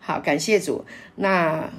好，感谢主。那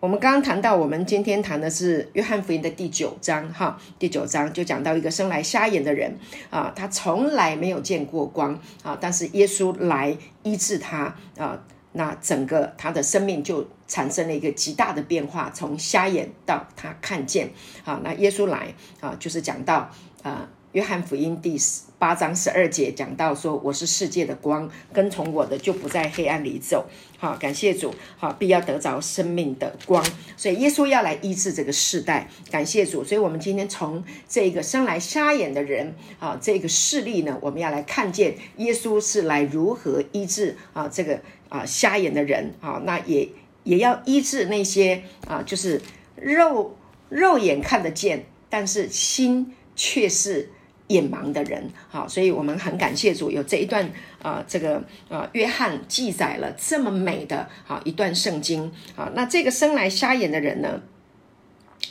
我们刚刚谈到，我们今天谈的是约翰福音的第九章，哈，第九章就讲到一个生来瞎眼的人啊，他从来没有见过光啊，但是耶稣来医治他啊，那整个他的生命就产生了一个极大的变化，从瞎眼到他看见啊，那耶稣来啊，就是讲到啊。约翰福音第十八章十二节讲到说：“我是世界的光，跟从我的就不在黑暗里走。”好，感谢主，好，必要得着生命的光。所以耶稣要来医治这个世代，感谢主。所以我们今天从这个生来瞎眼的人啊，这个事例呢，我们要来看见耶稣是来如何医治啊这个啊瞎眼的人啊，那也也要医治那些啊，就是肉肉眼看得见，但是心却是。眼盲的人，好，所以我们很感谢主有这一段啊，这个啊，约翰记载了这么美的啊一段圣经好，那这个生来瞎眼的人呢？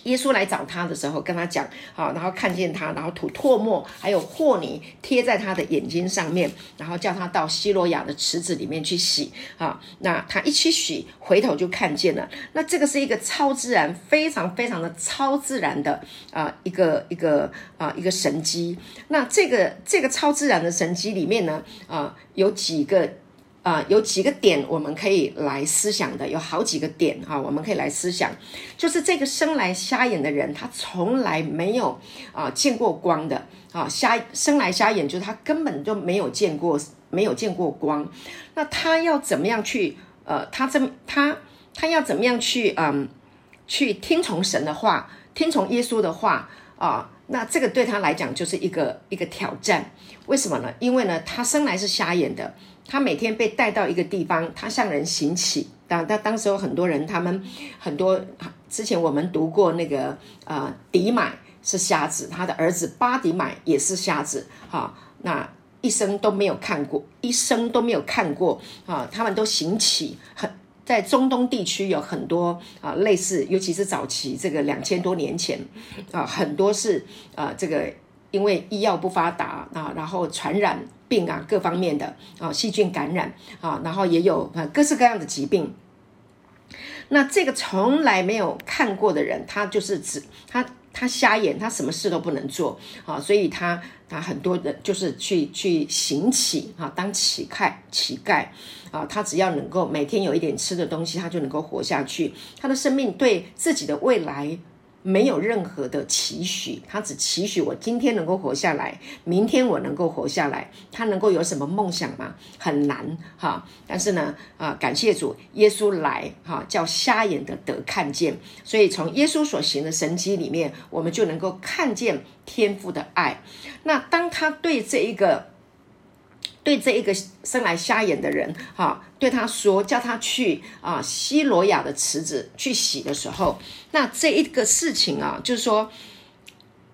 耶稣来找他的时候，跟他讲，好，然后看见他，然后吐唾沫，还有和泥贴在他的眼睛上面，然后叫他到希罗亚的池子里面去洗，啊，那他一起洗，回头就看见了。那这个是一个超自然，非常非常的超自然的啊，一个一个啊一个神机。那这个这个超自然的神机里面呢，啊，有几个。啊，有几个点我们可以来思想的，有好几个点哈，我们可以来思想，就是这个生来瞎眼的人，他从来没有啊见过光的啊，瞎生来瞎眼，就是他根本就没有见过，没有见过光，那他要怎么样去呃，他这他他要怎么样去嗯，去听从神的话，听从耶稣的话啊，那这个对他来讲就是一个一个挑战，为什么呢？因为呢，他生来是瞎眼的。他每天被带到一个地方，他向人行乞。当当当时有很多人，他们很多之前我们读过那个呃，迪买是瞎子，他的儿子巴迪买也是瞎子。哈，那一生都没有看过，一生都没有看过啊。他们都行乞，很在中东地区有很多啊，类似，尤其是早期这个两千多年前啊，很多是啊，这个因为医药不发达啊，然后传染。病啊，各方面的啊，细菌感染啊，然后也有啊各式各样的疾病。那这个从来没有看过的人，他就是指他他瞎眼，他什么事都不能做啊，所以他他很多的就是去去行乞啊，当乞丐乞丐啊，他只要能够每天有一点吃的东西，他就能够活下去。他的生命对自己的未来。没有任何的期许，他只期许我今天能够活下来，明天我能够活下来。他能够有什么梦想吗？很难哈。但是呢，啊，感谢主，耶稣来哈，叫瞎眼的得看见。所以从耶稣所行的神迹里面，我们就能够看见天父的爱。那当他对这一个。对这一个生来瞎眼的人，哈，对他说，叫他去啊西罗亚的池子去洗的时候，那这一个事情啊，就是说，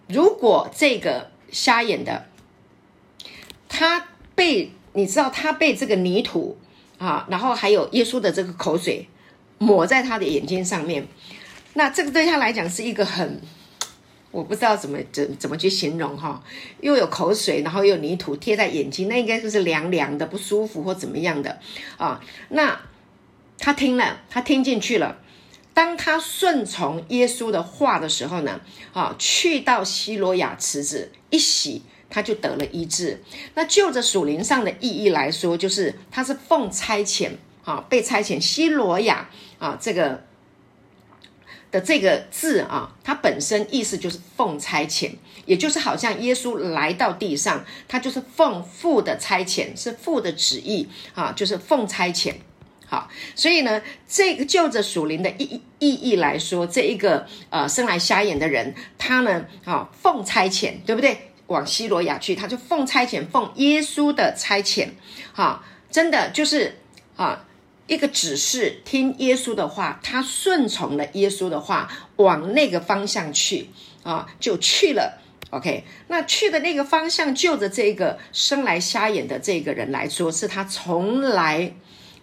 如果这个瞎眼的他被你知道他被这个泥土啊，然后还有耶稣的这个口水抹在他的眼睛上面，那这个对他来讲是一个很。我不知道怎么怎怎么去形容哈，又有口水，然后又有泥土贴在眼睛，那应该就是凉凉的、不舒服或怎么样的啊？那他听了，他听进去了。当他顺从耶稣的话的时候呢，啊，去到希罗亚池子一洗，他就得了医治。那就着属灵上的意义来说，就是他是奉差遣啊，被差遣希罗亚啊，这个。的这个字啊，它本身意思就是奉差遣，也就是好像耶稣来到地上，他就是奉父的差遣，是父的旨意啊，就是奉差遣。好，所以呢，这个就着属灵的意意义来说，这一个呃生来瞎眼的人，他呢啊奉差遣，对不对？往西罗亚去，他就奉差遣，奉耶稣的差遣，哈，真的就是啊。一个指示，听耶稣的话，他顺从了耶稣的话，往那个方向去啊，就去了。OK，那去的那个方向，就着这个生来瞎眼的这个人来说，是他从来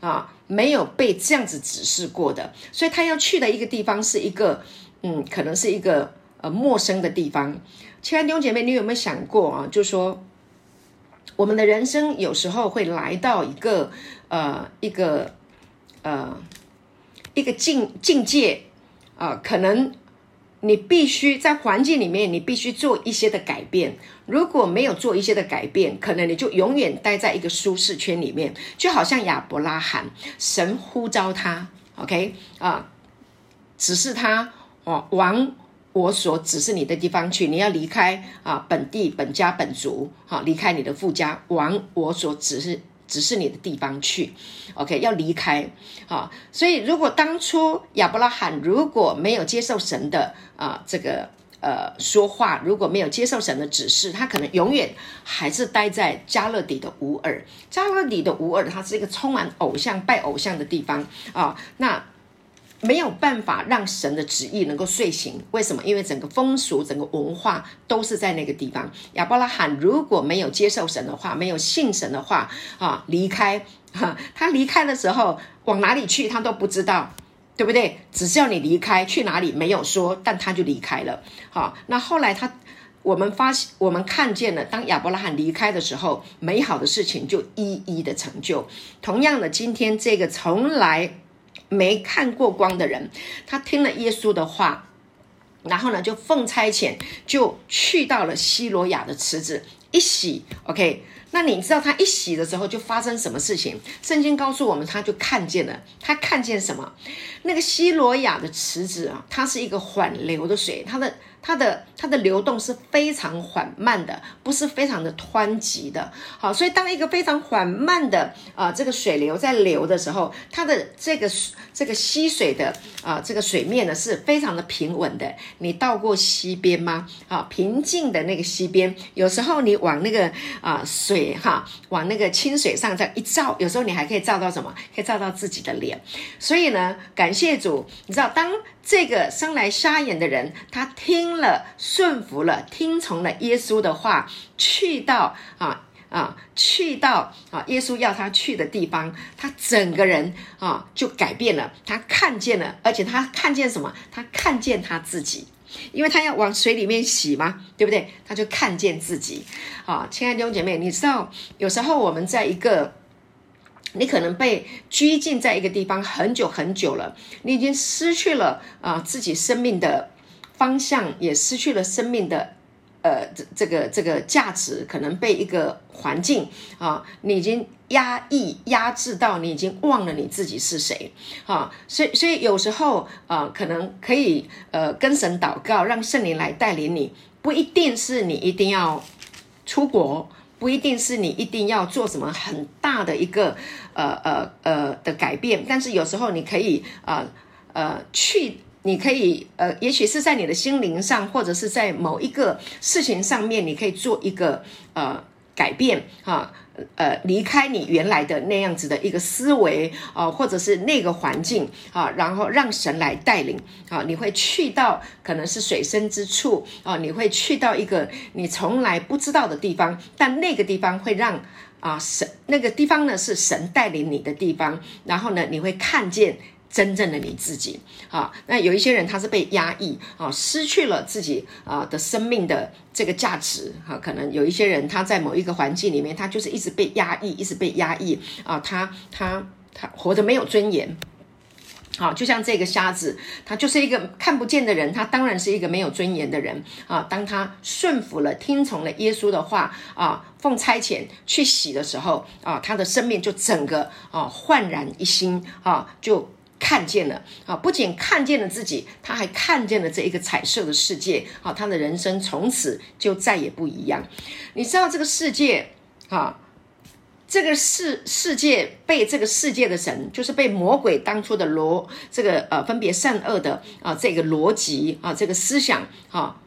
啊没有被这样子指示过的，所以他要去的一个地方是一个嗯，可能是一个呃陌生的地方。亲爱的弟兄姐妹，你有没有想过啊？就说我们的人生有时候会来到一个呃一个。呃，一个境境界啊，可能你必须在环境里面，你必须做一些的改变。如果没有做一些的改变，可能你就永远待在一个舒适圈里面，就好像亚伯拉罕，神呼召他，OK 啊，指示他哦，往我所指示你的地方去，你要离开啊本地本家本族，好，离开你的父家，往我所指示。指示你的地方去，OK，要离开啊。所以，如果当初亚伯拉罕如果没有接受神的啊这个呃说话，如果没有接受神的指示，他可能永远还是待在加勒底的乌尔。加勒底的乌尔，它是一个充满偶像、拜偶像的地方啊。那没有办法让神的旨意能够遂行，为什么？因为整个风俗、整个文化都是在那个地方。亚伯拉罕如果没有接受神的话，没有信神的话，啊，离开，哈，他离开的时候往哪里去，他都不知道，对不对？只是要你离开，去哪里没有说，但他就离开了。好，那后来他，我们发现，我们看见了，当亚伯拉罕离开的时候，美好的事情就一一的成就。同样的，今天这个从来。没看过光的人，他听了耶稣的话，然后呢，就奉差遣，就去到了希罗亚的池子一洗。OK，那你知道他一洗的时候就发生什么事情？圣经告诉我们，他就看见了，他看见什么？那个希罗亚的池子啊，它是一个缓流的水，它的。它的它的流动是非常缓慢的，不是非常的湍急的。好，所以当一个非常缓慢的啊这个水流在流的时候，它的这个这个溪水的啊这个水面呢是非常的平稳的。你到过溪边吗？啊，平静的那个溪边，有时候你往那个啊水哈往那个清水上这样一照，有时候你还可以照到什么？可以照到自己的脸。所以呢，感谢主，你知道当。这个生来瞎眼的人，他听了顺服了，听从了耶稣的话，去到啊啊，去到啊耶稣要他去的地方，他整个人啊就改变了。他看见了，而且他看见什么？他看见他自己，因为他要往水里面洗嘛，对不对？他就看见自己。啊，亲爱的弟兄姐妹，你知道有时候我们在一个。你可能被拘禁在一个地方很久很久了，你已经失去了啊自己生命的方向，也失去了生命的呃这这个这个价值，可能被一个环境啊，你已经压抑压制到你已经忘了你自己是谁啊，所以所以有时候啊，可能可以呃跟神祷告，让圣灵来带领你，不一定是你一定要出国。不一定是你一定要做什么很大的一个呃呃呃的改变，但是有时候你可以呃呃去，你可以呃，也许是在你的心灵上，或者是在某一个事情上面，你可以做一个呃改变哈。呃，离开你原来的那样子的一个思维啊，或者是那个环境啊，然后让神来带领啊，你会去到可能是水深之处啊，你会去到一个你从来不知道的地方，但那个地方会让啊神那个地方呢是神带领你的地方，然后呢你会看见。真正的你自己，啊，那有一些人他是被压抑，啊，失去了自己啊的生命的这个价值，哈，可能有一些人他在某一个环境里面，他就是一直被压抑，一直被压抑，啊，他他他活得没有尊严，好，就像这个瞎子，他就是一个看不见的人，他当然是一个没有尊严的人，啊，当他顺服了、听从了耶稣的话，啊，奉差遣去洗的时候，啊，他的生命就整个啊焕然一新，啊，就。看见了啊，不仅看见了自己，他还看见了这一个彩色的世界啊，他的人生从此就再也不一样。你知道这个世界啊，这个世世界被这个世界的神，就是被魔鬼当初的逻这个呃分别善恶的啊这个逻辑啊这个思想啊，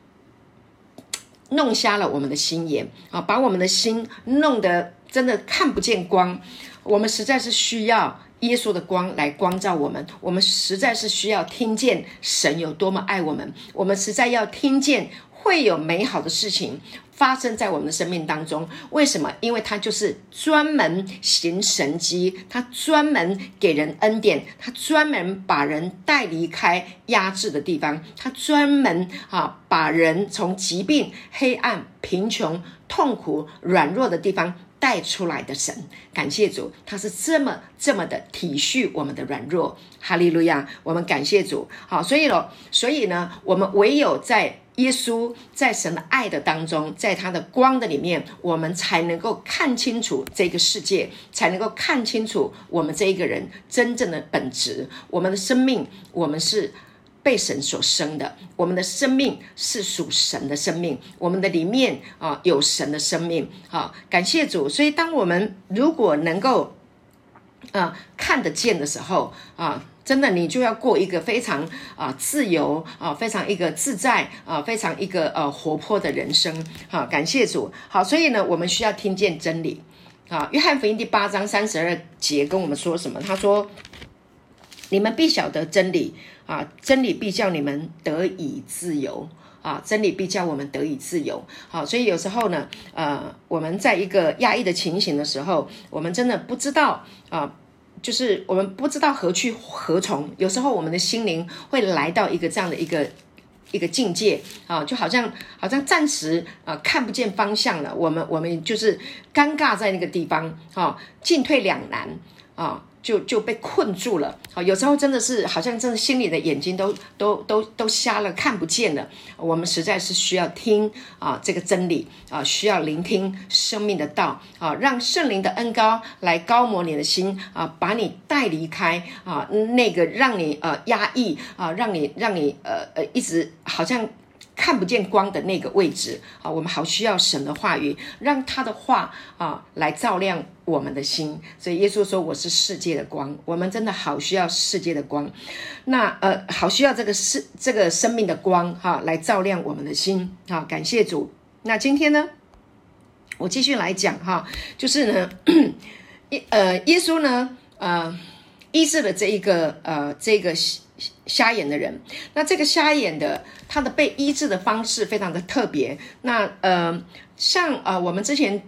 弄瞎了我们的心眼啊，把我们的心弄得真的看不见光。我们实在是需要。耶稣的光来光照我们，我们实在是需要听见神有多么爱我们，我们实在要听见会有美好的事情发生在我们的生命当中。为什么？因为他就是专门行神迹，他专门给人恩典，他专门把人带离开压制的地方，他专门啊把人从疾病、黑暗、贫穷、痛苦、软弱的地方带出来的神。感谢主，他是这么这么的体恤我们的软弱。哈利路亚，我们感谢主。好，所以咯，所以呢，我们唯有在。耶稣在神的爱的当中，在他的光的里面，我们才能够看清楚这个世界，才能够看清楚我们这一个人真正的本质。我们的生命，我们是被神所生的，我们的生命是属神的生命，我们的里面啊有神的生命。好，感谢主。所以，当我们如果能够啊看得见的时候啊。真的，你就要过一个非常啊自由啊，非常一个自在啊，非常一个呃活泼的人生。好，感谢主。好，所以呢，我们需要听见真理。啊，约翰福音第八章三十二节跟我们说什么？他说：“你们必晓得真理啊，真理必叫你们得以自由啊，真理必叫我们得以自由。”好，所以有时候呢，呃，我们在一个压抑的情形的时候，我们真的不知道啊。就是我们不知道何去何从，有时候我们的心灵会来到一个这样的一个一个境界啊，就好像好像暂时啊看不见方向了，我们我们就是尴尬在那个地方啊，进退两难啊。就就被困住了，好，有时候真的是好像真的心里的眼睛都都都都瞎了，看不见了。我们实在是需要听啊这个真理啊，需要聆听生命的道啊，让圣灵的恩高来高摩你的心啊，把你带离开啊那个让你呃压抑啊，让你让你呃呃一直好像。看不见光的那个位置啊，我们好需要神的话语，让他的话啊来照亮我们的心。所以耶稣说：“我是世界的光。”我们真的好需要世界的光，那呃，好需要这个世这个生命的光哈来照亮我们的心。好，感谢主。那今天呢，我继续来讲哈，就是呢，耶 呃耶稣呢呃医治了这一个呃这个。瞎眼的人，那这个瞎眼的他的被医治的方式非常的特别。那呃，像呃我们之前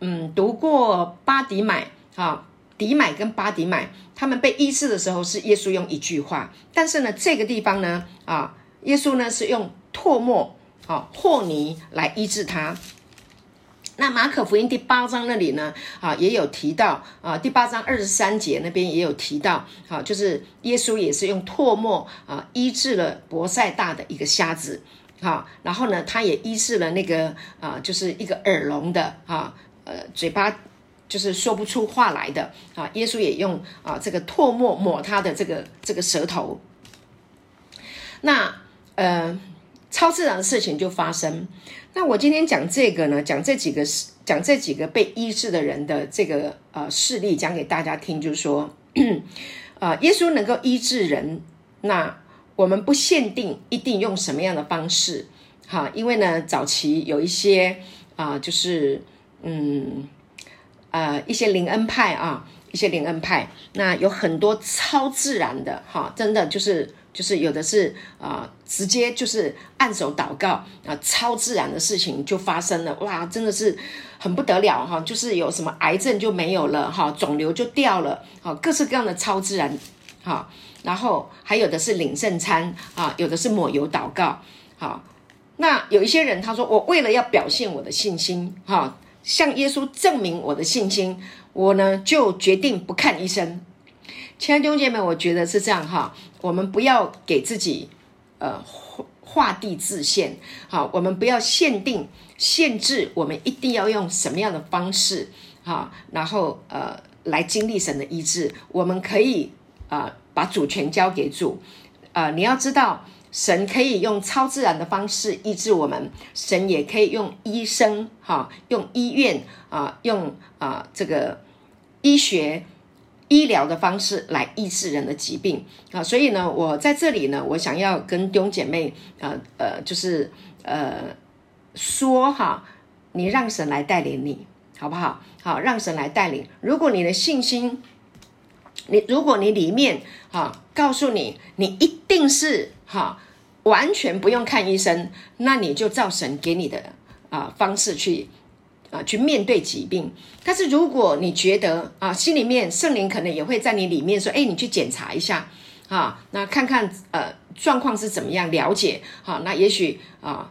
嗯读过巴迪买啊，迪买跟巴迪买他们被医治的时候是耶稣用一句话，但是呢这个地方呢啊，耶稣呢是用唾沫啊和泥来医治他。那马可福音第八章那里呢，啊，也有提到啊，第八章二十三节那边也有提到，啊，就是耶稣也是用唾沫啊医治了博塞大的一个瞎子，哈，然后呢，他也医治了那个啊，就是一个耳聋的啊，呃，嘴巴就是说不出话来的啊，耶稣也用啊这个唾沫抹他的这个这个舌头，那呃。超自然的事情就发生。那我今天讲这个呢，讲这几个事讲这几个被医治的人的这个呃事例，讲给大家听，就是说，啊，耶稣能够医治人，那我们不限定一定用什么样的方式，哈，因为呢，早期有一些啊，就是嗯，呃，一些灵恩派啊，一些灵恩派，那有很多超自然的，哈，真的就是。就是有的是啊，直接就是按手祷告啊，超自然的事情就发生了，哇，真的是很不得了哈！就是有什么癌症就没有了哈，肿瘤就掉了，好，各式各样的超自然哈。然后还有的是领圣餐啊，有的是抹油祷告，好。那有一些人他说，我为了要表现我的信心哈，向耶稣证明我的信心，我呢就决定不看医生。亲爱的弟兄姐妹，我觉得是这样哈，我们不要给自己呃画画地自限，好，我们不要限定限制，我们一定要用什么样的方式哈，然后呃来经历神的医治，我们可以啊把主权交给主，啊你要知道，神可以用超自然的方式医治我们，神也可以用医生哈，用医院啊，用啊这个医学。医疗的方式来医治人的疾病啊，所以呢，我在这里呢，我想要跟弟兄姐妹呃呃，就是呃说哈，你让神来带领你，好不好？好，让神来带领。如果你的信心，你如果你里面哈，告诉你你一定是哈，完全不用看医生，那你就照神给你的啊方式去。啊，去面对疾病。但是如果你觉得啊，心里面圣灵可能也会在你里面说，哎，你去检查一下。啊，那看看呃状况是怎么样，了解。好，那也许啊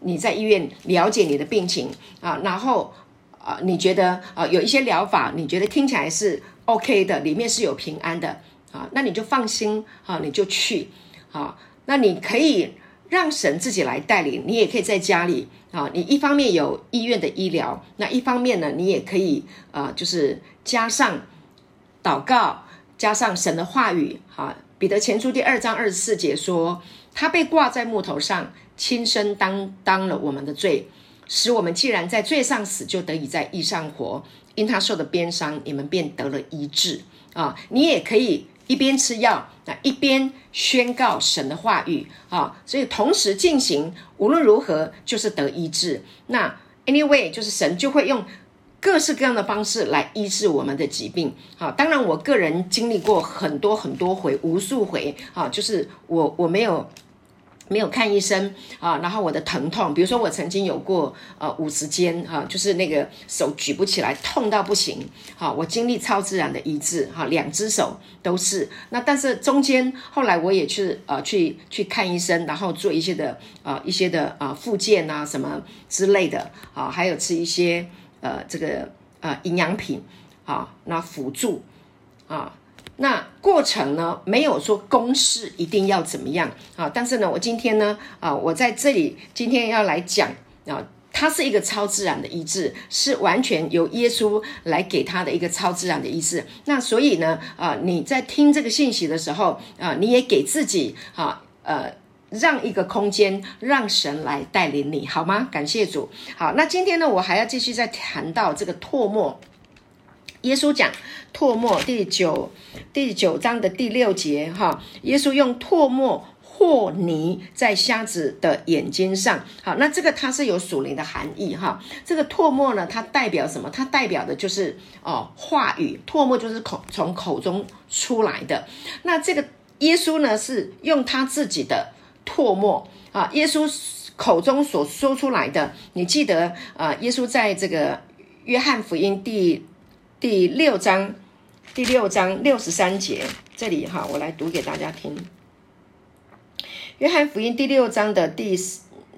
你在医院了解你的病情。啊，然后啊，你觉得啊有一些疗法，你觉得听起来是 OK 的，里面是有平安的。啊，那你就放心啊，你就去。啊，那你可以让神自己来带领，你也可以在家里啊，你一方面有医院的医疗，那一方面呢，你也可以啊，就是加上祷告，加上神的话语啊。彼得前书第二章二十四节说，他被挂在木头上，亲身担当了我们的罪。使我们既然在罪上死，就得以在义上活。因他受的鞭伤，你们便得了医治啊！你也可以一边吃药，那一边宣告神的话语啊！所以同时进行，无论如何就是得医治。那 anyway，就是神就会用各式各样的方式来医治我们的疾病。好，当然我个人经历过很多很多回，无数回啊，就是我我没有。没有看医生啊，然后我的疼痛，比如说我曾经有过呃五十肩哈，就是那个手举不起来，痛到不行。好，我经历超自然的医治哈，两只手都是。那但是中间后来我也去呃去去看医生，然后做一些的呃一些的呃复健啊什么之类的啊，还有吃一些呃这个呃营养品啊，那辅助啊。那过程呢，没有说公式一定要怎么样啊？但是呢，我今天呢，啊，我在这里今天要来讲啊，它是一个超自然的医治，是完全由耶稣来给他的一个超自然的医治。那所以呢，啊，你在听这个信息的时候啊，你也给自己啊，呃，让一个空间，让神来带领你，好吗？感谢主。好，那今天呢，我还要继续再谈到这个唾沫。耶稣讲唾沫第九第九章的第六节，哈，耶稣用唾沫和泥在瞎子的眼睛上，好，那这个它是有属灵的含义，哈，这个唾沫呢，它代表什么？它代表的就是哦，话语，唾沫就是口从口中出来的。那这个耶稣呢，是用他自己的唾沫啊，耶稣口中所说出来的，你记得啊？耶稣在这个约翰福音第。第六章，第六章六十三节，这里哈，我来读给大家听。约翰福音第六章的第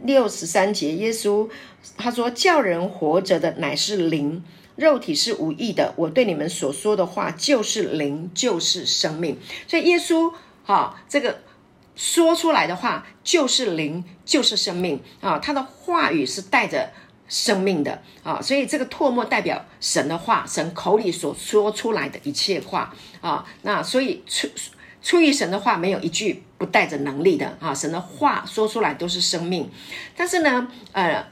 六十三节，耶稣他说：“叫人活着的乃是灵，肉体是无益的。我对你们所说的话就是灵，就是生命。”所以耶稣哈，这个说出来的话就是灵，就是生命啊！他的话语是带着。生命的。啊，所以这个唾沫代表神的话，神口里所说出来的一切话。啊，那所以出出于神的话，没有一句不带着能力的。啊，神的话说出来都是生命，但是呢，呃。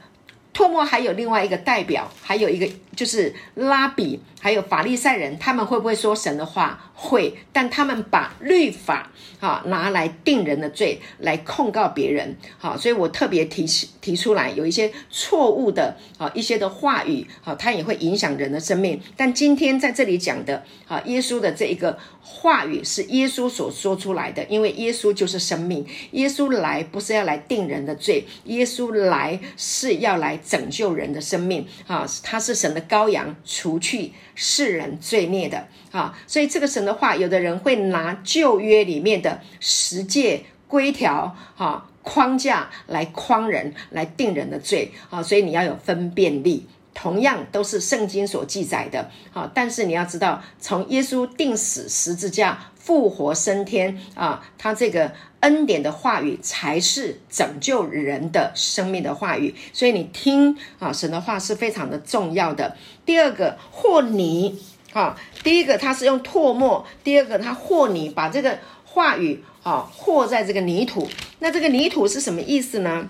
唾沫还有另外一个代表，还有一个就是拉比，还有法利赛人，他们会不会说神的话？会，但他们把律法啊拿来定人的罪，来控告别人。好，所以我特别提提出来，有一些错误的啊一些的话语，好，它也会影响人的生命。但今天在这里讲的啊，耶稣的这一个话语是耶稣所说出来的，因为耶稣就是生命，耶稣来不是要来定人的罪，耶稣来是要来。拯救人的生命啊，他是神的羔羊，除去世人罪孽的啊，所以这个神的话，有的人会拿旧约里面的十诫规条哈框架来框人，来定人的罪啊，所以你要有分辨力。同样都是圣经所记载的啊，但是你要知道，从耶稣定死十字架。复活升天啊，他这个恩典的话语才是拯救人的生命的话语，所以你听啊，神的话是非常的重要的。第二个和泥啊，第一个他是用唾沫，第二个他和泥，把这个话语啊和在这个泥土。那这个泥土是什么意思呢？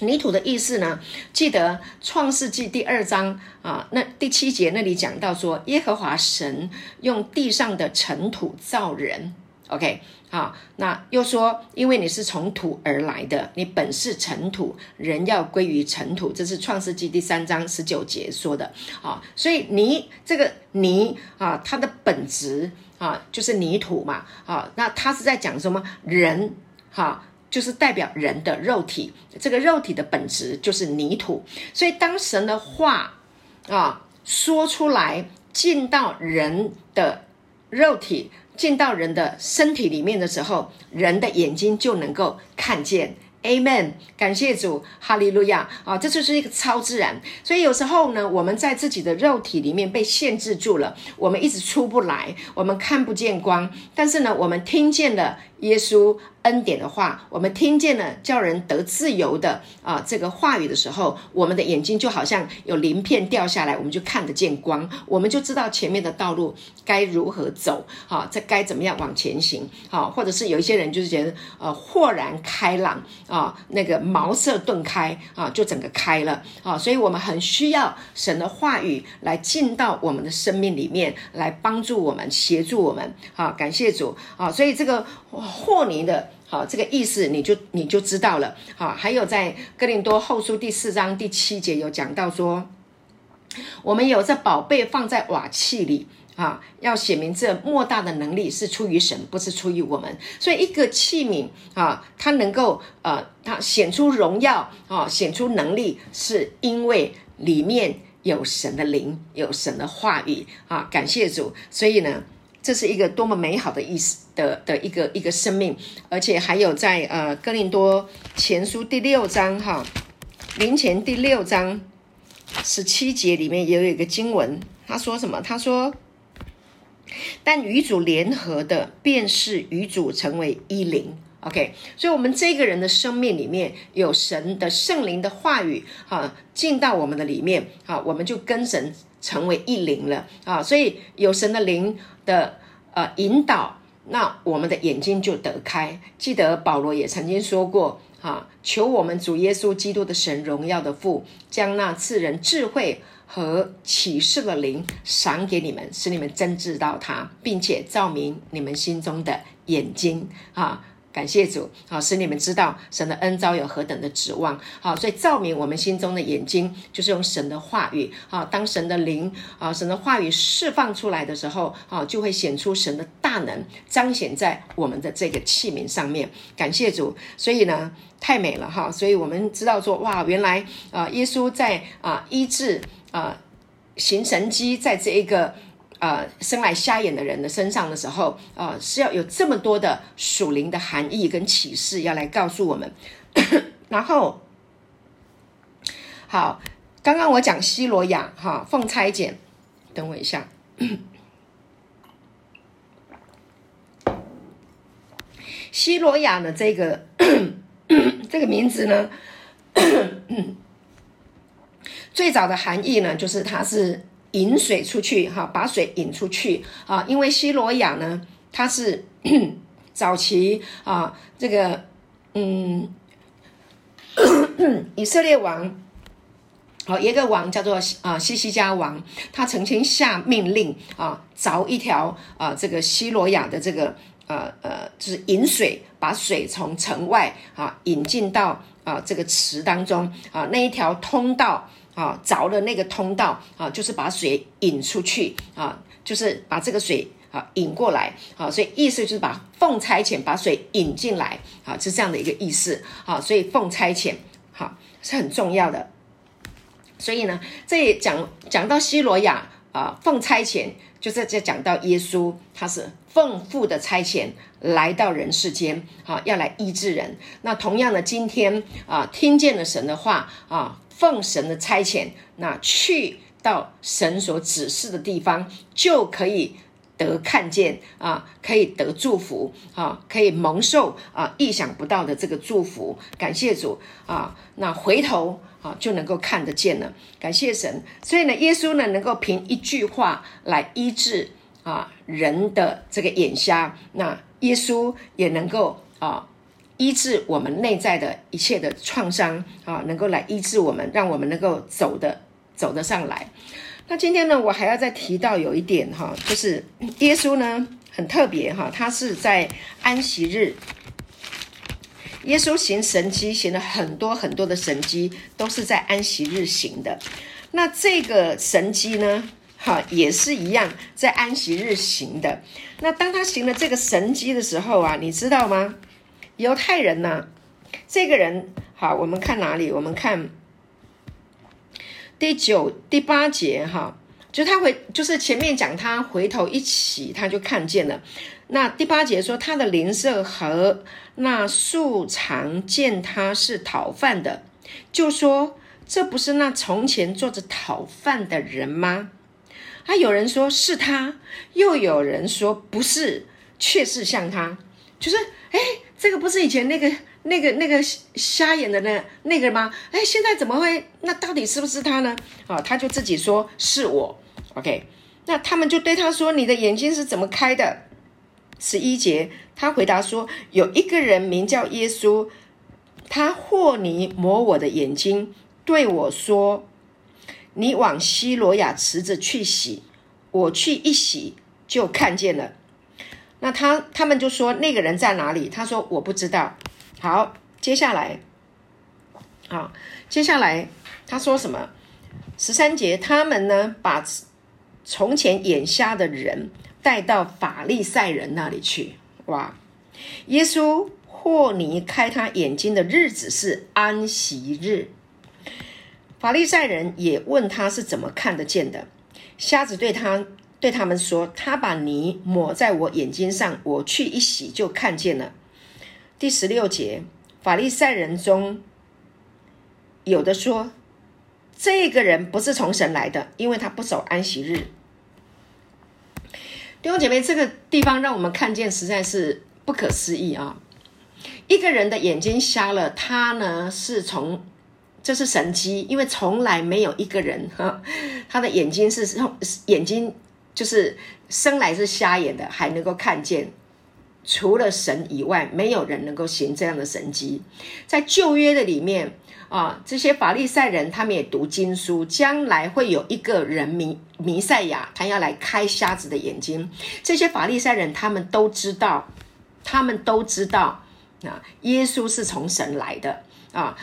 泥土的意思呢？记得创世纪第二章啊，那第七节那里讲到说，耶和华神用地上的尘土造人。OK，啊，那又说，因为你是从土而来的，你本是尘土，人要归于尘土。这是创世纪第三章十九节说的。啊，所以泥这个泥啊，它的本质啊，就是泥土嘛。啊，那它是在讲什么？人哈。就是代表人的肉体，这个肉体的本质就是泥土，所以当神的话啊说出来，进到人的肉体，进到人的身体里面的时候，人的眼睛就能够看见。，Amen，感谢主，哈利路亚啊！这就是一个超自然。所以有时候呢，我们在自己的肉体里面被限制住了，我们一直出不来，我们看不见光。但是呢，我们听见了耶稣。恩典的话，我们听见了叫人得自由的啊这个话语的时候，我们的眼睛就好像有鳞片掉下来，我们就看得见光，我们就知道前面的道路该如何走，好，这该怎么样往前行，好，或者是有一些人就是觉得呃豁然开朗啊，那个茅塞顿开啊，就整个开了啊，所以我们很需要神的话语来进到我们的生命里面，来帮助我们，协助我们，好，感谢主啊，所以这个霍尼的。好，这个意思你就你就知道了。好，还有在哥林多后书第四章第七节有讲到说，我们有这宝贝放在瓦器里啊，要显明这莫大的能力是出于神，不是出于我们。所以一个器皿啊，它能够呃，它显出荣耀啊，显出能力，是因为里面有神的灵，有神的话语啊。感谢主，所以呢。这是一个多么美好的意思的的一个一个生命，而且还有在呃哥林多前书第六章哈灵前第六章十七节里面也有一个经文，他说什么？他说：“但与主联合的，便是与主成为一灵。” OK，所以，我们这个人的生命里面有神的圣灵的话语哈进到我们的里面啊，我们就跟神成为一灵了啊。所以有神的灵。的呃引导，那我们的眼睛就得开。记得保罗也曾经说过，啊，求我们主耶稣基督的神荣耀的父，将那赐人智慧和启示的灵赏给你们，使你们真知道他，并且照明你们心中的眼睛啊。感谢主，好使你们知道神的恩招有何等的指望，好，所以照明我们心中的眼睛，就是用神的话语，好，当神的灵啊，神的话语释放出来的时候，好，就会显出神的大能，彰显在我们的这个器皿上面。感谢主，所以呢，太美了哈，所以我们知道说，哇，原来啊，耶稣在啊医治啊行神机，在这一个。呃，生来瞎眼的人的身上的时候，呃，是要有这么多的属灵的含义跟启示要来告诉我们。然后，好，刚刚我讲西罗亚哈奉差遣，等我一下。西罗亚的这个 这个名字呢，最早的含义呢，就是它是。引水出去，哈，把水引出去，啊，因为西罗亚呢，它是 早期啊，这个，嗯，以色列王，好，一个王叫做啊西西加王，他曾经下命令啊，凿一条啊，这个西罗亚的这个呃呃，就是引水，把水从城外啊引进到啊这个池当中啊，那一条通道。啊，凿的那个通道啊，就是把水引出去啊，就是把这个水啊引过来啊，所以意思就是把奉差遣把水引进来啊，是这样的一个意思啊，所以奉差遣好是很重要的。所以呢，这也讲讲到希罗亚啊，奉差遣就是在讲到耶稣，他是奉父的差遣来到人世间啊，要来医治人。那同样的，今天啊，听见了神的话啊。奉神的差遣，那去到神所指示的地方，就可以得看见啊，可以得祝福啊，可以蒙受啊意想不到的这个祝福。感谢主啊，那回头啊就能够看得见了。感谢神，所以呢，耶稣呢能够凭一句话来医治啊人的这个眼瞎，那耶稣也能够啊。医治我们内在的一切的创伤啊，能够来医治我们，让我们能够走的走得上来。那今天呢，我还要再提到有一点哈，就是耶稣呢很特别哈，他是在安息日，耶稣行神迹，行了很多很多的神迹，都是在安息日行的。那这个神迹呢，哈也是一样在安息日行的。那当他行了这个神迹的时候啊，你知道吗？犹太人呢？这个人好，我们看哪里？我们看第九、第八节哈。就他回，就是前面讲他回头一起，他就看见了。那第八节说他的邻舍和那素常见他是讨饭的，就说这不是那从前坐着讨饭的人吗？啊，有人说是他，又有人说不是，却是像他。就是哎，这个不是以前那个那个那个瞎眼的那那个吗？哎，现在怎么会？那到底是不是他呢？啊，他就自己说是我。OK，那他们就对他说：“你的眼睛是怎么开的？”十一节，他回答说：“有一个人名叫耶稣，他和泥抹我的眼睛，对我说。”你往西罗亚池子去洗，我去一洗就看见了。那他他们就说那个人在哪里？他说我不知道。好，接下来，好，接下来他说什么？十三节，他们呢把从前眼瞎的人带到法利赛人那里去。哇！耶稣或尼开他眼睛的日子是安息日。法利赛人也问他是怎么看得见的。瞎子对他对他们说：“他把泥抹在我眼睛上，我去一洗就看见了。”第十六节，法利赛人中有的说：“这个人不是从神来的，因为他不守安息日。”弟兄姐妹，这个地方让我们看见实在是不可思议啊！一个人的眼睛瞎了，他呢是从。这是神机，因为从来没有一个人哈，他的眼睛是用眼睛就是生来是瞎眼的，还能够看见。除了神以外，没有人能够行这样的神迹。在旧约的里面啊，这些法利赛人他们也读经书，将来会有一个人弥弥赛亚，他要来开瞎子的眼睛。这些法利赛人他们都知道，他们都知道啊，耶稣是从神来的。啊，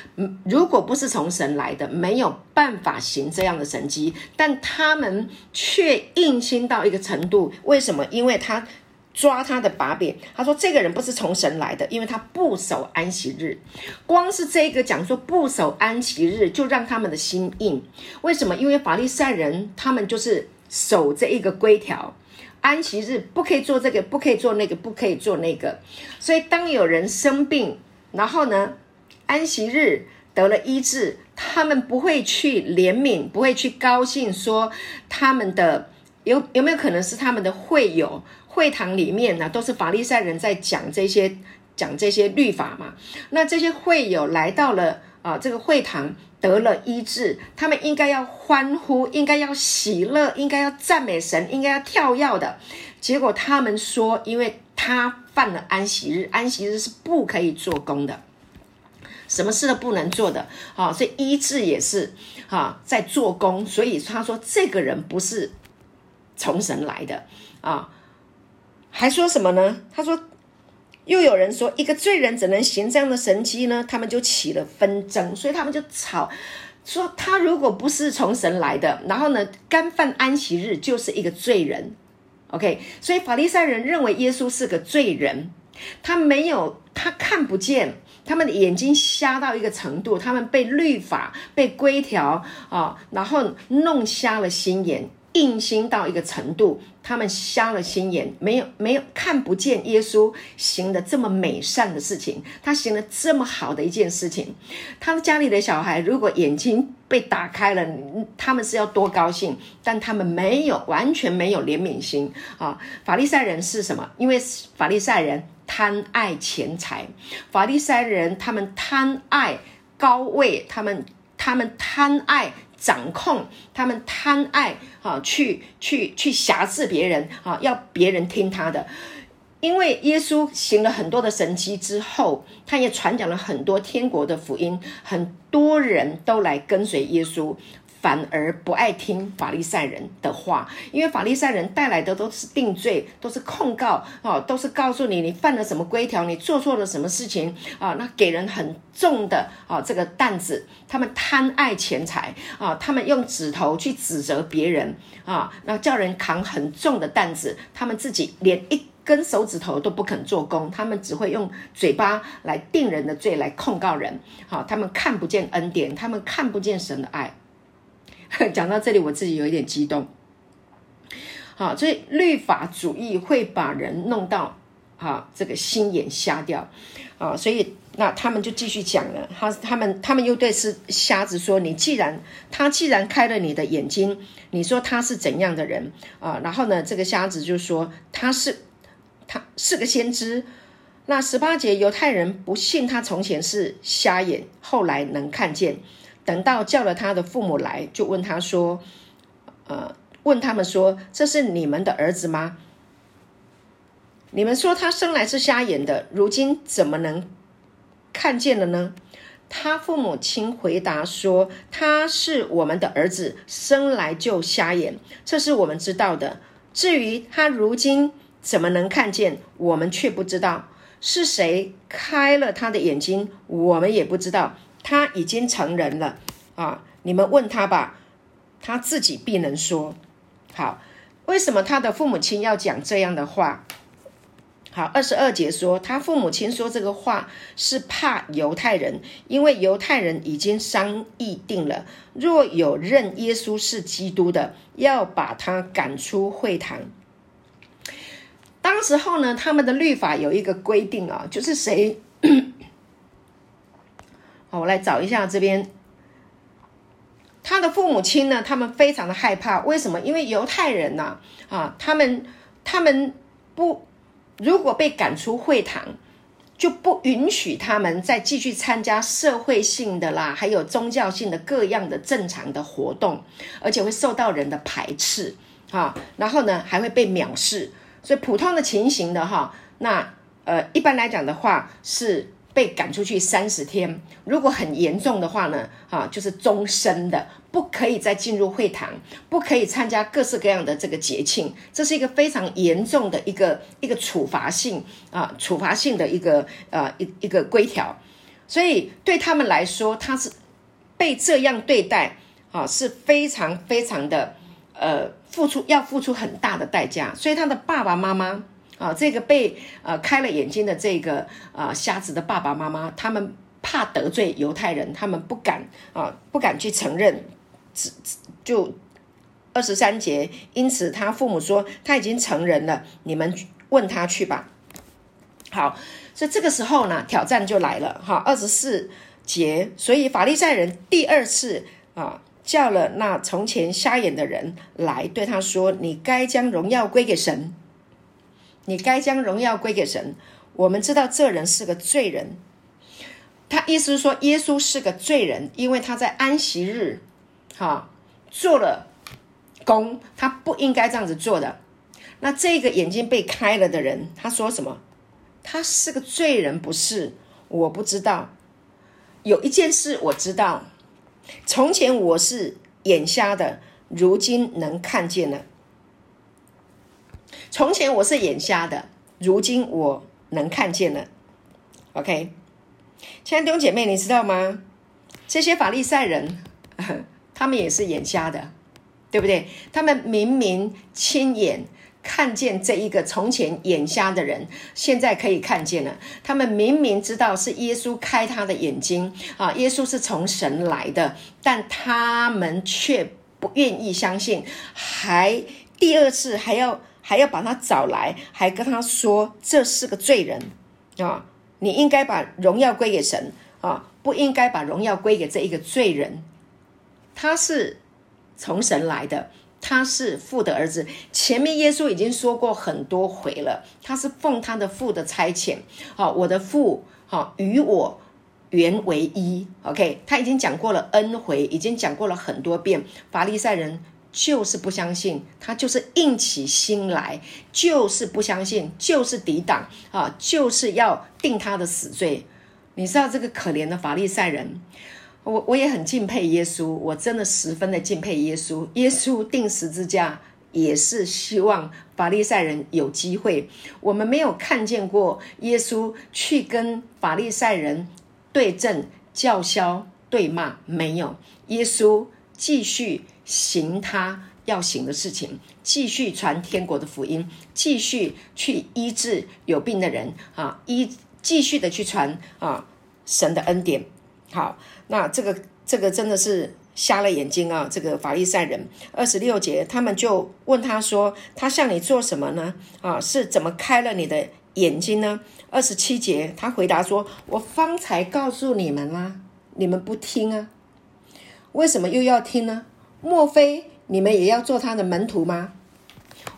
如果不是从神来的，没有办法行这样的神迹，但他们却硬心到一个程度。为什么？因为他抓他的把柄。他说：“这个人不是从神来的，因为他不守安息日。光是这个讲说不守安息日，就让他们的心硬。为什么？因为法利赛人他们就是守这一个规条，安息日不可以做这个，不可以做那个，不可以做那个。所以当有人生病，然后呢？安息日得了医治，他们不会去怜悯，不会去高兴，说他们的有有没有可能是他们的会友会堂里面呢？都是法利赛人在讲这些讲这些律法嘛？那这些会友来到了啊这个会堂得了医治，他们应该要欢呼，应该要喜乐，应该要赞美神，应该要跳跃的。结果他们说，因为他犯了安息日，安息日是不可以做工的。什么事都不能做的，好，所以医治也是，哈，在做工。所以他说这个人不是从神来的啊，还说什么呢？他说，又有人说一个罪人怎能行这样的神迹呢？他们就起了纷争，所以他们就吵，说他如果不是从神来的，然后呢，干犯安息日就是一个罪人。OK，所以法利赛人认为耶稣是个罪人，他没有，他看不见。他们的眼睛瞎到一个程度，他们被律法、被规条啊，然后弄瞎了心眼，硬心到一个程度，他们瞎了心眼，没有没有看不见耶稣行的这么美善的事情，他行了这么好的一件事情。他们家里的小孩如果眼睛被打开了，他们是要多高兴，但他们没有，完全没有怜悯心啊。法利赛人是什么？因为法利赛人。贪爱钱财，法利赛人他们贪爱高位，他们他们贪爱掌控，他们贪爱啊，去去去辖制别人啊，要别人听他的。因为耶稣行了很多的神迹之后，他也传讲了很多天国的福音，很多人都来跟随耶稣。反而不爱听法利赛人的话，因为法利赛人带来的都是定罪，都是控告，哦，都是告诉你你犯了什么规条，你做错了什么事情啊？那给人很重的啊这个担子，他们贪爱钱财啊，他们用指头去指责别人啊，那叫人扛很重的担子，他们自己连一根手指头都不肯做工，他们只会用嘴巴来定人的罪，来控告人。好，他们看不见恩典，他们看不见神的爱。讲到这里，我自己有一点激动。好，所以律法主义会把人弄到啊这个心眼瞎掉啊，所以那他们就继续讲了，他他们他们又对是瞎子说：“你既然他既然开了你的眼睛，你说他是怎样的人啊？”然后呢，这个瞎子就说：“他是他是个先知。”那十八节犹太人不信他从前是瞎眼，后来能看见。等到叫了他的父母来，就问他说：“呃。”问他们说：“这是你们的儿子吗？你们说他生来是瞎眼的，如今怎么能看见了呢？”他父母亲回答说：“他是我们的儿子，生来就瞎眼，这是我们知道的。至于他如今怎么能看见，我们却不知道是谁开了他的眼睛，我们也不知道。他已经成人了啊！你们问他吧，他自己必能说。”好，为什么他的父母亲要讲这样的话？好，二十二节说，他父母亲说这个话是怕犹太人，因为犹太人已经商议定了，若有认耶稣是基督的，要把他赶出会堂。当时候呢，他们的律法有一个规定啊，就是谁？我来找一下这边。他的父母亲呢？他们非常的害怕，为什么？因为犹太人呐，啊，他们他们不如果被赶出会堂，就不允许他们再继续参加社会性的啦，还有宗教性的各样的正常的活动，而且会受到人的排斥啊，然后呢还会被藐视，所以普通的情形的哈，那呃一般来讲的话是。被赶出去三十天，如果很严重的话呢，啊，就是终身的，不可以再进入会堂，不可以参加各式各样的这个节庆，这是一个非常严重的一个一个处罚性啊，处罚性的一个呃一一个规条，所以对他们来说，他是被这样对待啊，是非常非常的呃付出要付出很大的代价，所以他的爸爸妈妈。啊，这个被呃开了眼睛的这个啊瞎子的爸爸妈妈，他们怕得罪犹太人，他们不敢啊，不敢去承认，只就二十三节，因此他父母说他已经成人了，你们问他去吧。好，所以这个时候呢，挑战就来了哈，二十四节，所以法利赛人第二次啊叫了那从前瞎眼的人来，对他说：“你该将荣耀归给神。”你该将荣耀归给神。我们知道这人是个罪人，他意思是说耶稣是个罪人，因为他在安息日，哈做了工，他不应该这样子做的。那这个眼睛被开了的人，他说什么？他是个罪人，不是？我不知道。有一件事我知道，从前我是眼瞎的，如今能看见了。从前我是眼瞎的，如今我能看见了。OK，亲爱的弟兄姐妹，你知道吗？这些法利赛人，他们也是眼瞎的，对不对？他们明明亲眼看见这一个从前眼瞎的人，现在可以看见了。他们明明知道是耶稣开他的眼睛啊，耶稣是从神来的，但他们却不愿意相信，还第二次还要。还要把他找来，还跟他说这是个罪人啊！你应该把荣耀归给神啊，不应该把荣耀归给这一个罪人。他是从神来的，他是父的儿子。前面耶稣已经说过很多回了，他是奉他的父的差遣。好，我的父好与我原为一。OK，他已经讲过了 N 回，已经讲过了很多遍。法利赛人。就是不相信，他就是硬起心来，就是不相信，就是抵挡啊，就是要定他的死罪。你知道这个可怜的法利赛人，我我也很敬佩耶稣，我真的十分的敬佩耶稣。耶稣定十字架也是希望法利赛人有机会。我们没有看见过耶稣去跟法利赛人对阵、叫嚣、对骂，没有。耶稣继续。行他要行的事情，继续传天国的福音，继续去医治有病的人啊，医继续的去传啊神的恩典。好，那这个这个真的是瞎了眼睛啊！这个法利赛人二十六节，他们就问他说：“他向你做什么呢？啊，是怎么开了你的眼睛呢？”二十七节，他回答说：“我方才告诉你们啦，你们不听啊，为什么又要听呢？莫非你们也要做他的门徒吗？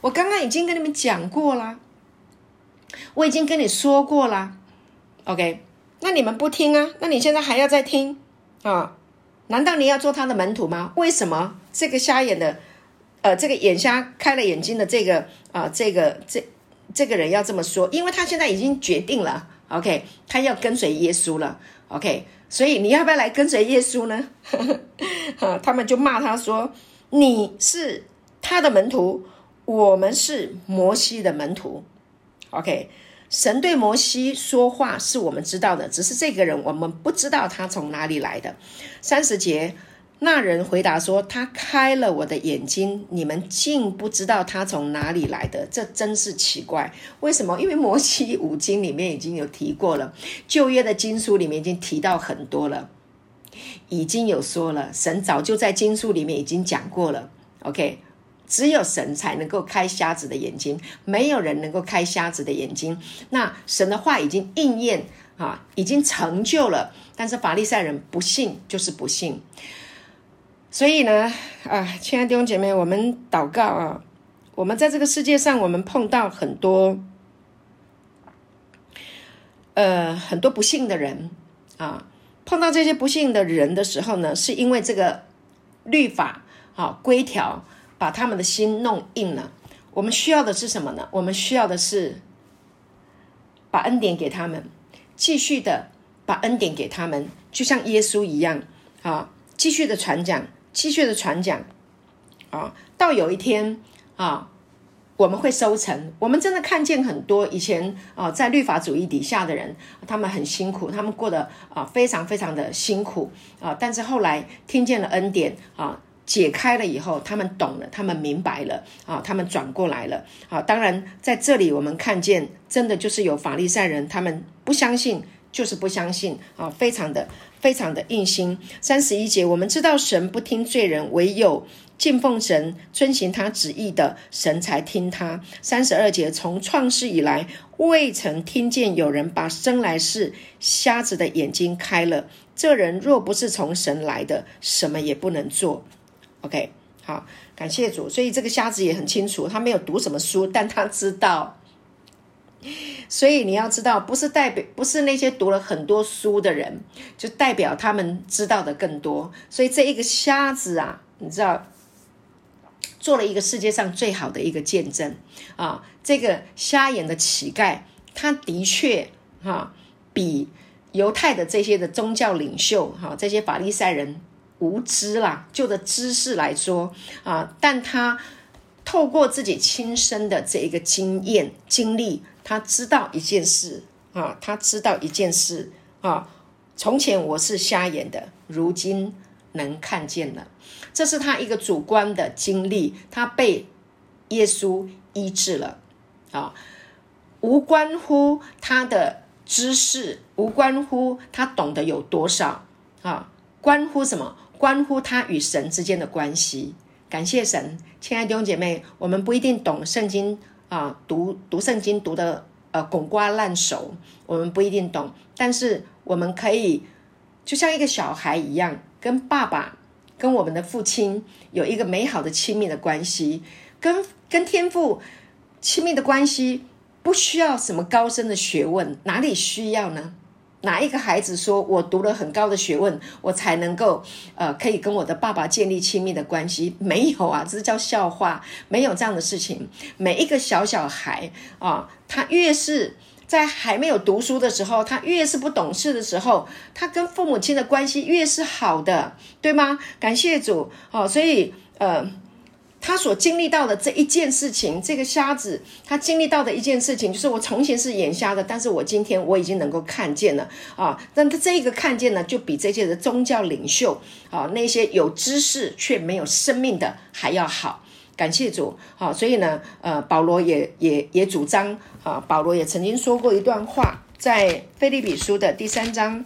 我刚刚已经跟你们讲过啦，我已经跟你说过啦。OK，那你们不听啊？那你现在还要再听啊？”难道你要做他的门徒吗？为什么这个瞎眼的，呃，这个眼瞎开了眼睛的这个啊，这个这这个人要这么说？因为他现在已经决定了，OK，他要跟随耶稣了，OK，所以你要不要来跟随耶稣呢？啊，他们就骂他说：“你是他的门徒，我们是摩西的门徒。”OK。神对摩西说话是我们知道的，只是这个人我们不知道他从哪里来的。三十节，那人回答说：“他开了我的眼睛，你们竟不知道他从哪里来的，这真是奇怪。为什么？因为摩西五经里面已经有提过了，旧约的经书里面已经提到很多了，已经有说了，神早就在经书里面已经讲过了。OK。”只有神才能够开瞎子的眼睛，没有人能够开瞎子的眼睛。那神的话已经应验啊，已经成就了。但是法利赛人不信，就是不信。所以呢，啊，亲爱的弟兄姐妹，我们祷告啊，我们在这个世界上，我们碰到很多，呃，很多不幸的人啊。碰到这些不幸的人的时候呢，是因为这个律法啊规条。把他们的心弄硬了。我们需要的是什么呢？我们需要的是把恩典给他们，继续的把恩典给他们，就像耶稣一样啊，继续的传讲，继续的传讲啊，到有一天啊，我们会收成。我们真的看见很多以前啊，在律法主义底下的人，他们很辛苦，他们过得啊非常非常的辛苦啊，但是后来听见了恩典啊。解开了以后，他们懂了，他们明白了啊，他们转过来了啊。当然，在这里我们看见，真的就是有法利赛人，他们不相信，就是不相信啊，非常的非常的硬心。三十一节，我们知道神不听罪人，唯有敬奉神、遵行他旨意的神才听他。三十二节，从创世以来，未曾听见有人把生来是瞎子的眼睛开了。这人若不是从神来的，什么也不能做。OK，好，感谢主。所以这个瞎子也很清楚，他没有读什么书，但他知道。所以你要知道，不是代表不是那些读了很多书的人，就代表他们知道的更多。所以这一个瞎子啊，你知道，做了一个世界上最好的一个见证啊。这个瞎眼的乞丐，他的确哈，比犹太的这些的宗教领袖哈，这些法利赛人。无知啦，就的知识来说啊，但他透过自己亲身的这一个经验经历，他知道一件事啊，他知道一件事啊，从前我是瞎眼的，如今能看见了，这是他一个主观的经历，他被耶稣医治了啊，无关乎他的知识，无关乎他懂得有多少啊，关乎什么？关乎他与神之间的关系，感谢神，亲爱的弟兄姐妹，我们不一定懂圣经啊，读读圣经读的呃滚瓜烂熟，我们不一定懂，但是我们可以就像一个小孩一样，跟爸爸跟我们的父亲有一个美好的亲密的关系，跟跟天父亲密的关系，不需要什么高深的学问，哪里需要呢？哪一个孩子说：“我读了很高的学问，我才能够呃，可以跟我的爸爸建立亲密的关系？”没有啊，这是叫笑话，没有这样的事情。每一个小小孩啊，他越是在还没有读书的时候，他越是不懂事的时候，他跟父母亲的关系越是好的，对吗？感谢主哦，所以呃。他所经历到的这一件事情，这个瞎子他经历到的一件事情，就是我从前是眼瞎的，但是我今天我已经能够看见了啊！但他这个看见呢，就比这些的宗教领袖啊，那些有知识却没有生命的还要好。感谢主，好，所以呢，呃，保罗也也也主张啊，保罗也曾经说过一段话，在菲利比书的第三章，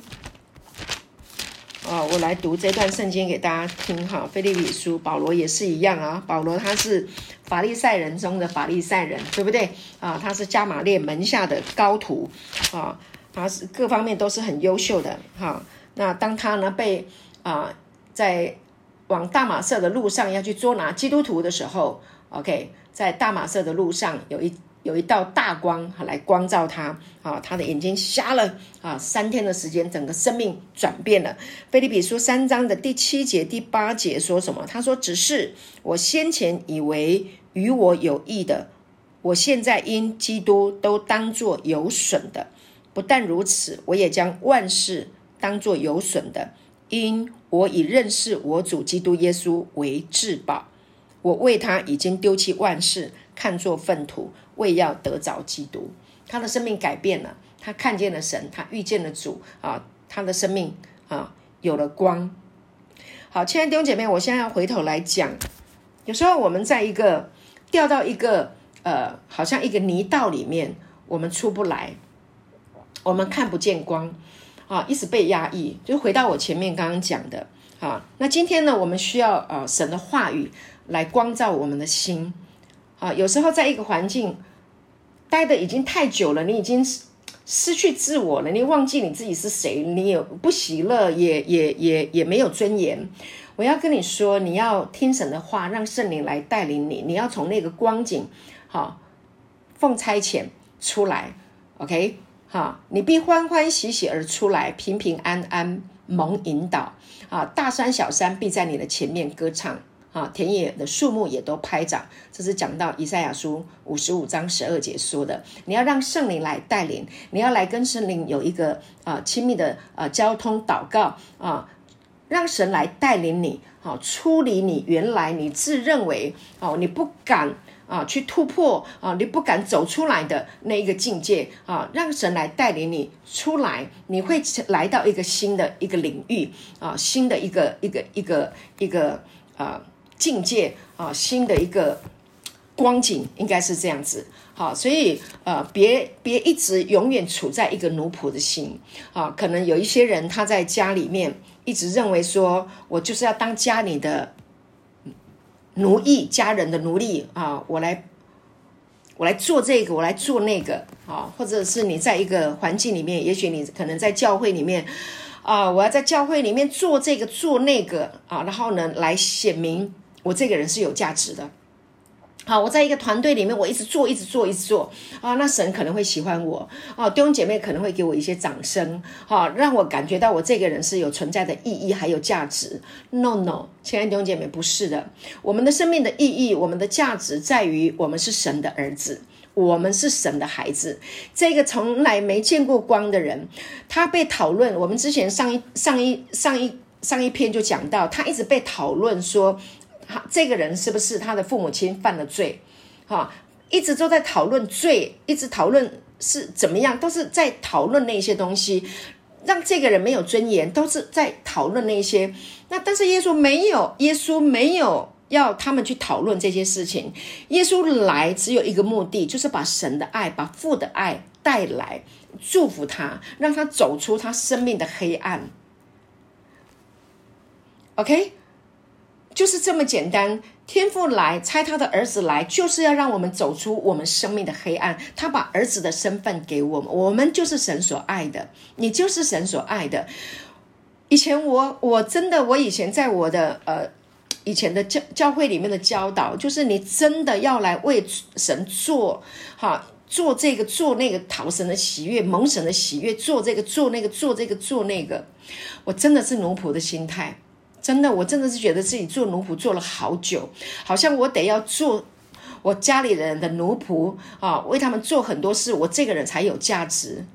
啊，我来读这段圣经给大家听哈。菲利比书，保罗也是一样啊。保罗他是法利赛人中的法利赛人，对不对啊？他是加玛列门下的高徒啊，他是各方面都是很优秀的哈。那当他呢被啊在往大马色的路上要去捉拿基督徒的时候，OK，在大马色的路上有一。有一道大光来光照他啊，他的眼睛瞎了啊，三天的时间，整个生命转变了。菲利比书三章的第七节、第八节说什么？他说：“只是我先前以为与我有益的，我现在因基督都当作有损的。不但如此，我也将万事当作有损的，因我已认识我主基督耶稣为至宝。我为他已经丢弃万事，看作粪土。”为要得着基督，他的生命改变了，他看见了神，他遇见了主啊，他的生命啊有了光。好，亲爱的弟兄姐妹，我现在要回头来讲，有时候我们在一个掉到一个呃，好像一个泥道里面，我们出不来，我们看不见光啊，一直被压抑。就回到我前面刚刚讲的啊，那今天呢，我们需要呃神的话语来光照我们的心啊，有时候在一个环境。待的已经太久了，你已经失去自我了，你忘记你自己是谁，你也不喜乐，也也也也没有尊严。我要跟你说，你要听神的话，让圣灵来带领你，你要从那个光景，好，奉差遣出来，OK，哈，你必欢欢喜喜而出来，平平安安蒙引导，啊，大山小山必在你的前面歌唱。啊，田野的树木也都拍掌，这是讲到以赛亚书五十五章十二节说的。你要让圣灵来带领，你要来跟圣灵有一个啊亲密的啊交通祷告啊，让神来带领你，好出离你原来你自认为哦你不敢啊去突破啊你不敢走出来的那一个境界啊，让神来带领你出来，你会来到一个新的一个领域啊，新的一个一个一个一个啊。境界啊，新的一个光景应该是这样子。好，所以呃，别别一直永远处在一个奴仆的心啊。可能有一些人他在家里面一直认为说，我就是要当家里的奴役，家人的奴隶啊。我来我来做这个，我来做那个啊。或者是你在一个环境里面，也许你可能在教会里面啊，我要在教会里面做这个做那个啊，然后呢来显明。我这个人是有价值的，好，我在一个团队里面，我一直做，一直做，一直做啊，那神可能会喜欢我啊，弟兄姐妹可能会给我一些掌声，好，让我感觉到我这个人是有存在的意义，还有价值。No No，亲爱的弟兄姐妹，不是的，我们的生命的意义，我们的价值在于我们是神的儿子，我们是神的孩子。这个从来没见过光的人，他被讨论。我们之前上一上一上一上一篇就讲到，他一直被讨论说。这个人是不是他的父母亲犯了罪？哈，一直都在讨论罪，一直讨论是怎么样，都是在讨论那些东西，让这个人没有尊严，都是在讨论那些。那但是耶稣没有，耶稣没有要他们去讨论这些事情。耶稣来只有一个目的，就是把神的爱，把父的爱带来，祝福他，让他走出他生命的黑暗。OK。就是这么简单，天父来差他的儿子来，就是要让我们走出我们生命的黑暗。他把儿子的身份给我们，我们就是神所爱的，你就是神所爱的。以前我我真的，我以前在我的呃以前的教教会里面的教导，就是你真的要来为神做哈，做这个做那个讨神的喜悦，蒙神的喜悦，做这个做那个做这个做那个，我真的是奴仆的心态。真的，我真的是觉得自己做奴仆做了好久，好像我得要做我家里人的奴仆啊，为他们做很多事，我这个人才有价值。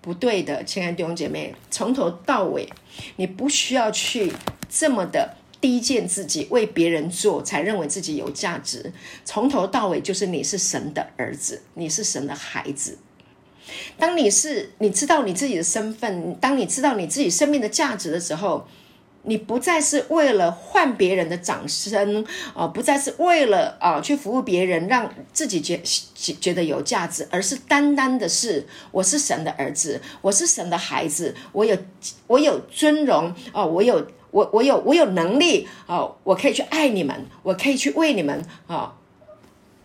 不对的，亲爱的弟兄姐妹，从头到尾，你不需要去这么的低贱自己，为别人做才认为自己有价值。从头到尾就是你是神的儿子，你是神的孩子。当你是你知道你自己的身份，当你知道你自己生命的价值的时候。你不再是为了换别人的掌声啊，不再是为了啊去服务别人，让自己觉觉觉得有价值，而是单单的是我是神的儿子，我是神的孩子，我有我有尊荣啊，我有我我有我有能力啊，我可以去爱你们，我可以去为你们啊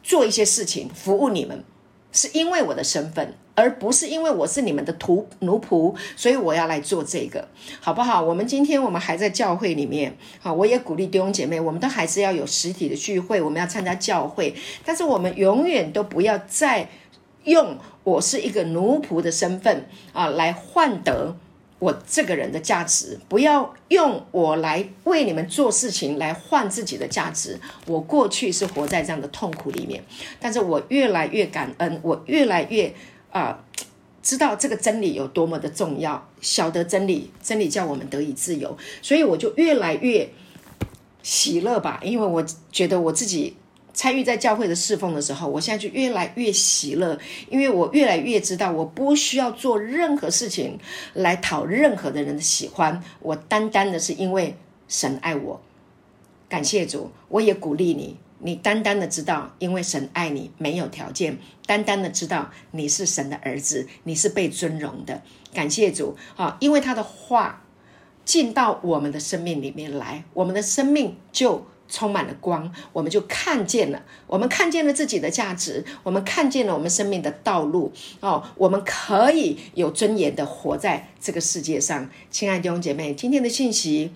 做一些事情，服务你们，是因为我的身份。而不是因为我是你们的徒奴仆，所以我要来做这个，好不好？我们今天我们还在教会里面，好，我也鼓励弟兄姐妹，我们都还是要有实体的聚会，我们要参加教会，但是我们永远都不要再用我是一个奴仆的身份啊来换得。我这个人的价值，不要用我来为你们做事情来换自己的价值。我过去是活在这样的痛苦里面，但是我越来越感恩，我越来越。啊，知道这个真理有多么的重要，晓得真理，真理叫我们得以自由，所以我就越来越喜乐吧。因为我觉得我自己参与在教会的侍奉的时候，我现在就越来越喜乐，因为我越来越知道，我不需要做任何事情来讨任何的人的喜欢，我单单的是因为神爱我，感谢主，我也鼓励你。你单单的知道，因为神爱你，没有条件；单单的知道你是神的儿子，你是被尊荣的。感谢主啊！因为他的话进到我们的生命里面来，我们的生命就充满了光，我们就看见了，我们看见了自己的价值，我们看见了我们生命的道路哦，我们可以有尊严的活在这个世界上。亲爱的弟姐妹，今天的信息，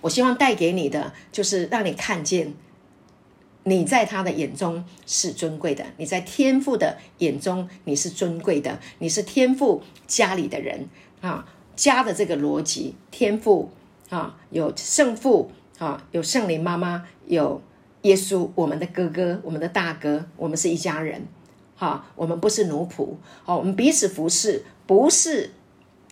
我希望带给你的就是让你看见。你在他的眼中是尊贵的，你在天父的眼中你是尊贵的，你是天父家里的人啊，家的这个逻辑，天父啊，有圣父啊，有圣灵妈妈，有耶稣，我们的哥哥，我们的大哥，我们是一家人，哈，我们不是奴仆，哦，我们彼此服侍，不是。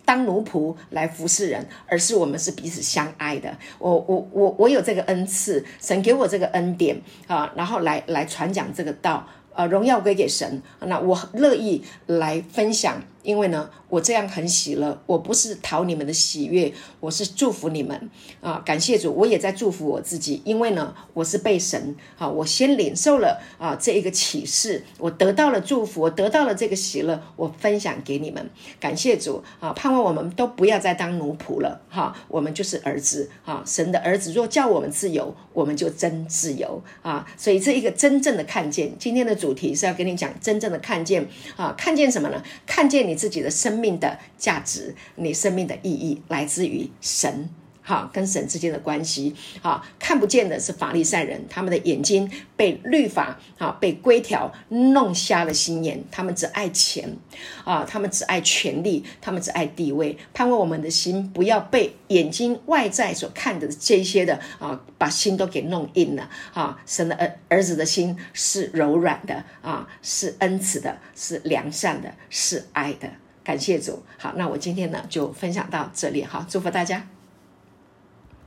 当奴仆来服侍人，而是我们是彼此相爱的。我我我我有这个恩赐，神给我这个恩典啊，然后来来传讲这个道。呃，荣耀归给神。那我乐意来分享，因为呢，我这样很喜乐。我不是讨你们的喜悦，我是祝福你们啊！感谢主，我也在祝福我自己，因为呢，我是被神啊，我先领受了啊这一个启示，我得到了祝福，我得到了这个喜乐，我分享给你们。感谢主啊！盼望我们都不要再当奴仆了哈，我们就是儿子啊，神的儿子。若叫我们自由，我们就真自由啊！所以这一个真正的看见，今天的。主题是要跟你讲真正的看见啊，看见什么呢？看见你自己的生命的价值，你生命的意义来自于神。好，跟神之间的关系，好看不见的是法利赛人，他们的眼睛被律法，好被规条弄瞎了心眼，他们只爱钱，啊，他们只爱权力，他们只爱地位，盼望我们的心不要被眼睛外在所看的这些的啊，把心都给弄硬了，啊，神的儿儿子的心是柔软的，啊，是恩慈的，是良善的，是爱的，感谢主。好，那我今天呢就分享到这里，好，祝福大家。